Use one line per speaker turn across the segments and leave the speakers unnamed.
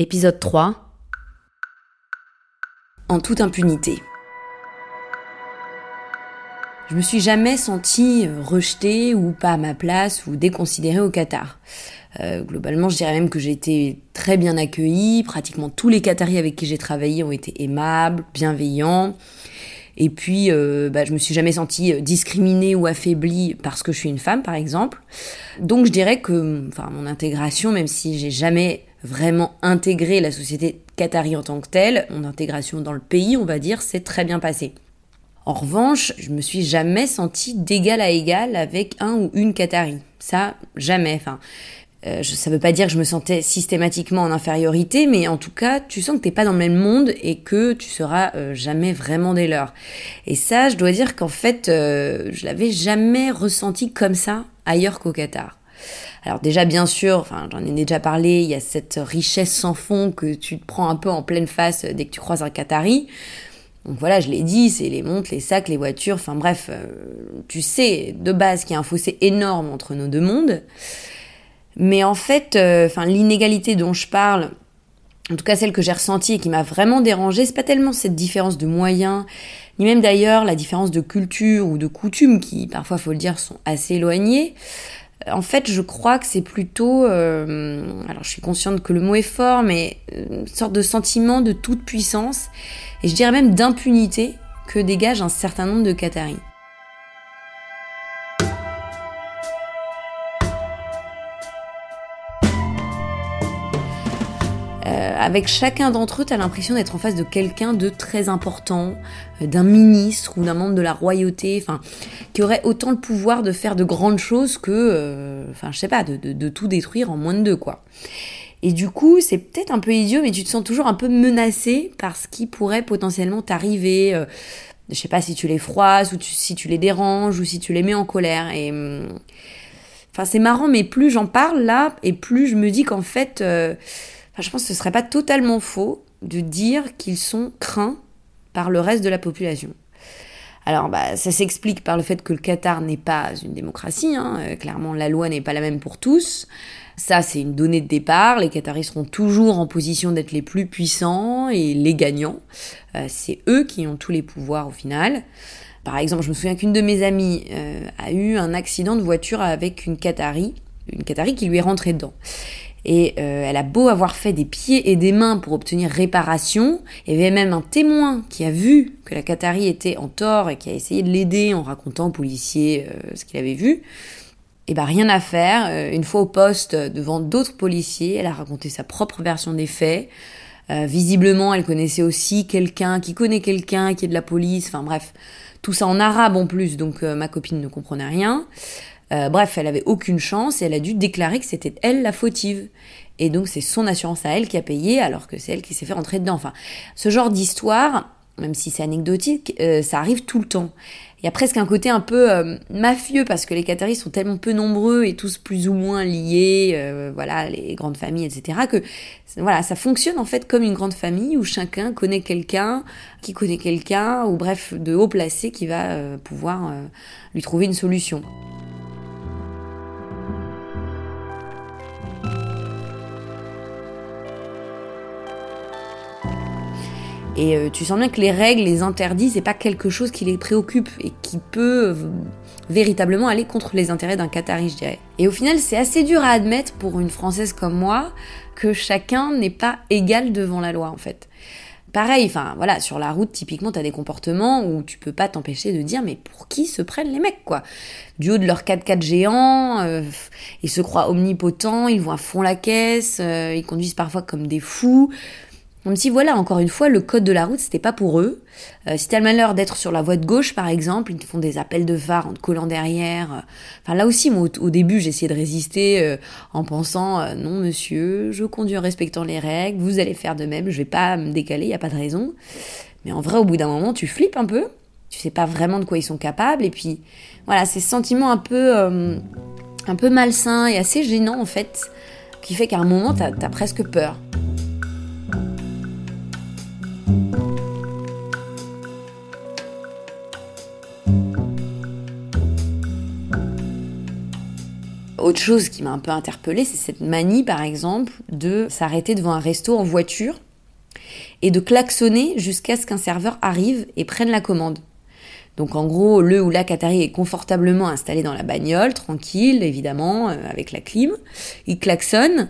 Épisode 3 En toute impunité. Je me suis jamais sentie rejetée ou pas à ma place ou déconsidérée au Qatar. Euh, globalement, je dirais même que j'ai été très bien accueillie. Pratiquement tous les Qataris avec qui j'ai travaillé ont été aimables, bienveillants. Et puis, euh, bah, je me suis jamais sentie discriminée ou affaiblie parce que je suis une femme, par exemple. Donc, je dirais que, enfin, mon intégration, même si j'ai jamais vraiment intégré la société qatari en tant que telle, mon intégration dans le pays, on va dire, s'est très bien passée. En revanche, je me suis jamais sentie d'égal à égal avec un ou une Qatari. Ça, jamais. Enfin, euh, ça veut pas dire que je me sentais systématiquement en infériorité, mais en tout cas, tu sens que t'es pas dans le même monde et que tu seras euh, jamais vraiment des leurs. Et ça, je dois dire qu'en fait, euh, je l'avais jamais ressenti comme ça ailleurs qu'au Qatar. Alors déjà, bien sûr, j'en ai déjà parlé, il y a cette richesse sans fond que tu te prends un peu en pleine face dès que tu croises un Qatari. Donc voilà, je l'ai dit, c'est les montres, les sacs, les voitures, enfin bref, tu sais de base qu'il y a un fossé énorme entre nos deux mondes. Mais en fait, euh, l'inégalité dont je parle, en tout cas celle que j'ai ressentie et qui m'a vraiment dérangée, c'est pas tellement cette différence de moyens, ni même d'ailleurs la différence de culture ou de coutumes qui parfois, faut le dire, sont assez éloignées. En fait, je crois que c'est plutôt, euh, alors je suis consciente que le mot est fort, mais une sorte de sentiment de toute puissance, et je dirais même d'impunité que dégage un certain nombre de Qataris. Avec chacun d'entre eux, tu as l'impression d'être en face de quelqu'un de très important, euh, d'un ministre ou d'un membre de la royauté, enfin, qui aurait autant le pouvoir de faire de grandes choses que, euh, enfin, je sais pas, de, tout détruire en moins de deux, quoi. Et du coup, c'est peut-être un peu idiot, mais tu te sens toujours un peu menacé par ce qui pourrait potentiellement t'arriver. Euh, je sais pas si tu les froisses ou si tu les déranges ou si tu les mets en colère. Et enfin, c'est marrant, mais plus j'en parle là, et plus je me dis qu'en fait je pense que ce serait pas totalement faux de dire qu'ils sont craints par le reste de la population. Alors, bah, ça s'explique par le fait que le Qatar n'est pas une démocratie. Hein. Euh, clairement, la loi n'est pas la même pour tous. Ça, c'est une donnée de départ. Les Qataris seront toujours en position d'être les plus puissants et les gagnants. Euh, c'est eux qui ont tous les pouvoirs au final. Par exemple, je me souviens qu'une de mes amies euh, a eu un accident de voiture avec une Qatari, une Qatari qui lui est rentrée dedans. Et euh, elle a beau avoir fait des pieds et des mains pour obtenir réparation, il y avait même un témoin qui a vu que la Qatari était en tort et qui a essayé de l'aider en racontant aux policiers euh, ce qu'il avait vu. Et bah rien à faire, euh, une fois au poste devant d'autres policiers, elle a raconté sa propre version des faits. visiblement, elle connaissait aussi quelqu'un qui connaît quelqu'un qui est de la police, enfin bref, tout ça en arabe en plus, donc ma copine ne comprenait rien. Euh, bref, elle avait aucune chance et elle a dû déclarer que c'était elle la fautive. Et donc c'est son assurance à elle qui a payé alors que c'est elle qui s'est fait rentrer dedans. Enfin, ce genre d'histoire, même si c'est anecdotique, euh, ça arrive tout le temps. Il y a presque un côté un peu euh, mafieux parce que les Qataris sont tellement peu nombreux et tous plus ou moins liés, voilà, les grandes familles, etc. Que voilà, ça fonctionne en fait comme une grande famille où chacun connaît quelqu'un qui connaît quelqu'un ou bref de haut placé qui va pouvoir lui trouver une solution. Et euh, tu sens bien que les règles, les interdits, c'est pas quelque chose qui les préoccupe et qui peut euh, véritablement aller contre les intérêts d'un Qatari, je dirais. Et au final, c'est assez dur à admettre pour une Française comme moi que chacun n'est pas égal devant la loi, en fait. Pareil, enfin voilà, sur la route, typiquement, t'as des comportements où tu peux pas t'empêcher de dire mais pour qui se prennent les mecs, quoi? Du haut de leur 4x4 géant, euh, ils se croient omnipotents, ils vont à fond la caisse, ils conduisent parfois comme des fous. Comme si voilà, encore une fois, le code de la route, c'était pas pour eux. Euh, si t'as le malheur d'être sur la voie de gauche, par exemple, ils te font des appels de phare en te collant derrière. Enfin là aussi, moi, au, début, j'essayais de résister euh, en pensant euh, non, monsieur, je conduis en respectant les règles, vous allez faire de même, je vais pas me décaler, y a pas de raison. Mais en vrai, au bout d'un moment, tu flippes un peu. Tu sais pas vraiment de quoi ils sont capables. Et puis, voilà, ces sentiments un peu, un peu malsains et assez gênants, en fait, qui fait qu'à un moment, t'as as presque peur. Autre chose qui m'a un peu interpellée, c'est cette manie, par exemple, de s'arrêter devant un resto en voiture et de klaxonner jusqu'à ce qu'un serveur arrive et prenne la commande. Donc en gros, le ou la Qatari est confortablement installé dans la bagnole, tranquille, évidemment, euh, avec la clim. Il klaxonne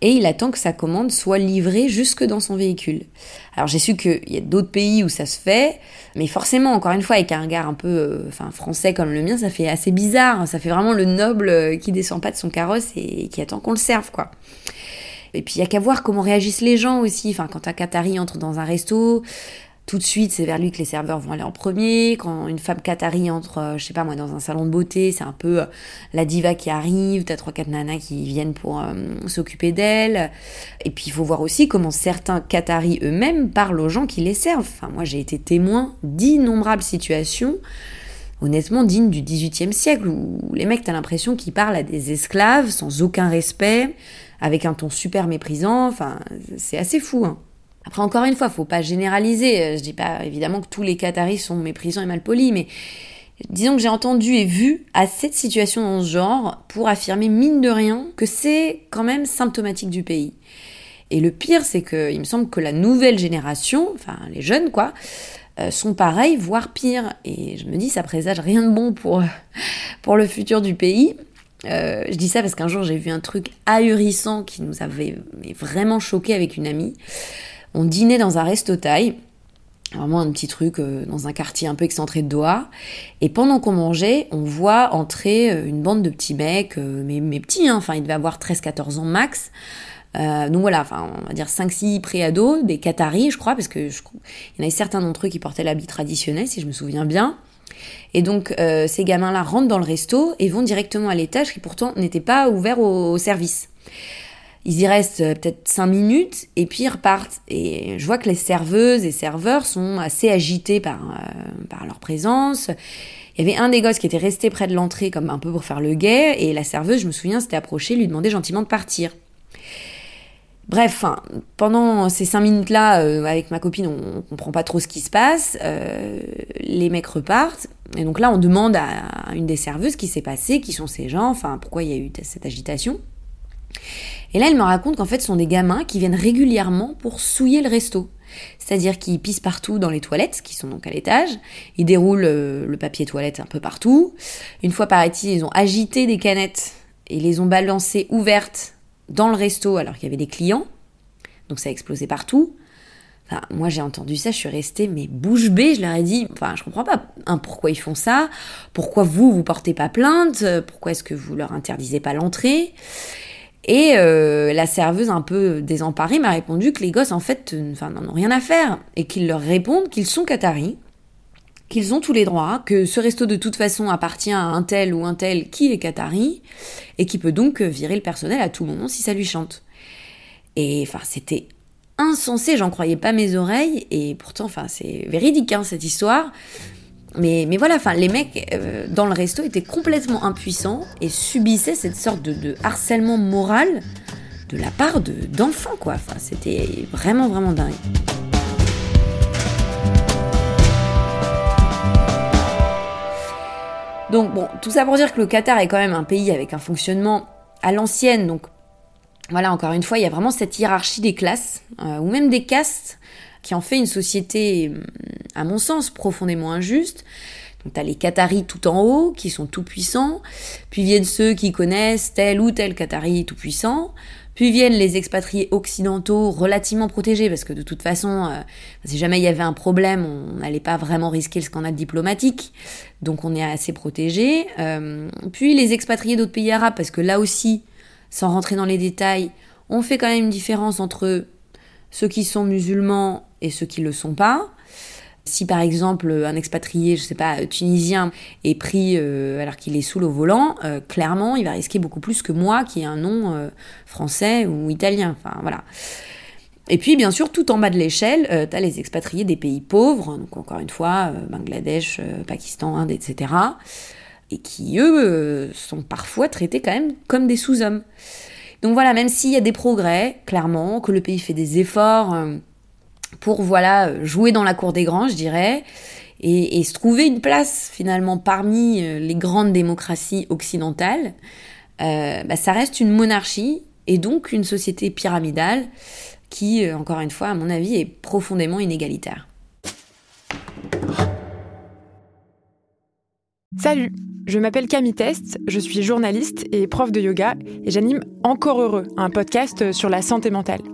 et il attend que sa commande soit livrée jusque dans son véhicule. Alors j'ai su qu'il y a d'autres pays où ça se fait, mais forcément, encore une fois, avec un regard un peu euh, enfin, français comme le mien, ça fait assez bizarre. Ça fait vraiment le noble euh, qui descend pas de son carrosse et qui attend qu'on le serve, quoi. Et puis il y a qu'à voir comment réagissent les gens aussi. Enfin, quand un Qatari entre dans un resto, tout de suite, c'est vers lui que les serveurs vont aller en premier. Quand une femme qatari entre, euh, je sais pas moi, dans un salon de beauté, c'est un peu euh, la diva qui arrive, t'as trois quatre nanas qui viennent pour euh, s'occuper d'elle. Et puis il faut voir aussi comment certains qataris eux-mêmes parlent aux gens qui les servent. Moi j'ai été témoin d'innombrables situations, honnêtement dignes du XVIIIe siècle, où les mecs t'as l'impression qu'ils parlent à des esclaves sans aucun respect, avec un ton super méprisant. Enfin, c'est assez fou. Hein. Après, encore une fois, faut pas généraliser. Euh, je dis pas évidemment que tous les Qataris sont méprisants et malpolis, mais disons que j'ai entendu et vu assez de situations dans ce genre pour affirmer mine de rien que c'est quand même symptomatique du pays. Et le pire, c'est que il me semble que la nouvelle génération, enfin les jeunes quoi, euh, sont pareils, voire pire. Et je me dis, ça présage rien de bon pour, pour le futur du pays. Euh, je dis ça parce qu'un jour j'ai vu un truc ahurissant qui nous avait vraiment choqué avec une amie. On dînait dans un resto taille, vraiment un petit truc euh, dans un quartier un peu excentré de Doha. Et pendant qu'on mangeait, on voit entrer euh, une bande de petits mecs, euh, mais, mais petits, hein, enfin ils devaient avoir 13-14 ans max. donc voilà, enfin on va dire 5-6 préados, des Qataris je crois, parce que il y en avait certains d'entre eux qui portaient l'habit traditionnel, si je me souviens bien. Et donc ces gamins-là rentrent dans le resto et vont directement à l'étage qui pourtant n'était pas ouvert au service. Ils y restent euh, peut-être cinq minutes et puis ils repartent. Et je vois que les serveuses et serveurs sont assez agités par, euh, par leur présence. Il y avait un des gosses qui était resté près de l'entrée comme un peu pour faire le guet et la serveuse, je me souviens, s'était approchée, lui demandait gentiment de partir. Bref, pendant ces cinq minutes-là, euh, avec ma copine, on, comprend pas trop ce qui se passe. les mecs repartent. Et donc là, on demande à une des serveuses qui s'est passé, qui sont ces gens, enfin, pourquoi il y a eu cette agitation. Et là, elle me raconte qu'en fait, ce sont des gamins qui viennent régulièrement pour souiller le resto. C'est-à-dire qu'ils pissent partout dans les toilettes, qui sont donc à l'étage. Ils déroulent euh, le papier toilette un peu partout. Une fois, paraît-il, ils ont agité des canettes et les ont balancées ouvertes dans le resto alors qu'il y avait des clients. Donc ça a explosé partout. Enfin, moi j'ai entendu ça, je suis restée mais bouche bée, je leur ai dit, enfin je comprends pas hein, pourquoi ils font ça, pourquoi vous vous portez pas plainte, pourquoi est-ce que vous leur interdisez pas l'entrée? Et euh, la serveuse, un peu désemparée, m'a répondu que les gosses, en fait, enfin, n'en ont rien à faire. Et qu'ils leur répondent qu'ils sont qataris, qu'ils ont tous les droits, que ce resto de toute façon appartient à un tel ou un tel qui est qatari, et qui peut donc virer le personnel à tout moment si ça lui chante. Et enfin, c'était insensé, j'en croyais pas mes oreilles, et pourtant, enfin, c'est véridique, hein, cette histoire. Mais, voilà, enfin, les mecs euh, dans le resto étaient complètement impuissants et subissaient cette sorte de, harcèlement moral de la part d'enfants, quoi. Enfin, c'était vraiment, vraiment dingue. Donc bon, tout ça pour dire que le Qatar est quand même un pays avec un fonctionnement à l'ancienne. Donc voilà, encore une fois, il y a vraiment cette hiérarchie des classes, euh, ou même des castes, qui en fait une société, hum, à mon sens, profondément injuste. Donc t'as les Qataris tout en haut, qui sont tout puissants, puis viennent ceux qui connaissent tel ou tel Qatari tout puissant, puis viennent les expatriés occidentaux relativement protégés, parce que de toute façon, euh, si jamais il y avait un problème, on n'allait pas vraiment risquer le scandale diplomatique, donc on est assez protégés. Euh, puis les expatriés d'autres pays arabes, parce que là aussi, sans rentrer dans les détails, on fait quand même une différence entre ceux qui sont musulmans et ceux qui ne le sont pas. Si par exemple un expatrié, je sais pas, tunisien est pris euh, alors qu'il est sous le volant, euh, clairement il va risquer beaucoup plus que moi qui ai un nom euh, français ou italien. Enfin voilà. Et puis bien sûr, tout en bas de l'échelle, tu as les expatriés des pays pauvres, donc encore une fois, Bangladesh, Pakistan, Inde, etc. Et qui, eux, sont parfois traités quand même comme des sous-hommes. Donc voilà, même s'il y a des progrès, clairement, que le pays fait des efforts pour voilà jouer dans la cour des grands, je dirais, et, se trouver une place finalement parmi euh, les grandes démocraties occidentales, euh, bah, ça reste une monarchie et donc une société pyramidale qui, euh, encore une fois, à mon avis, est profondément inégalitaire.
Salut, je m'appelle Camille Test, je suis journaliste et prof de yoga et j'anime Encore Heureux, un podcast sur la santé mentale.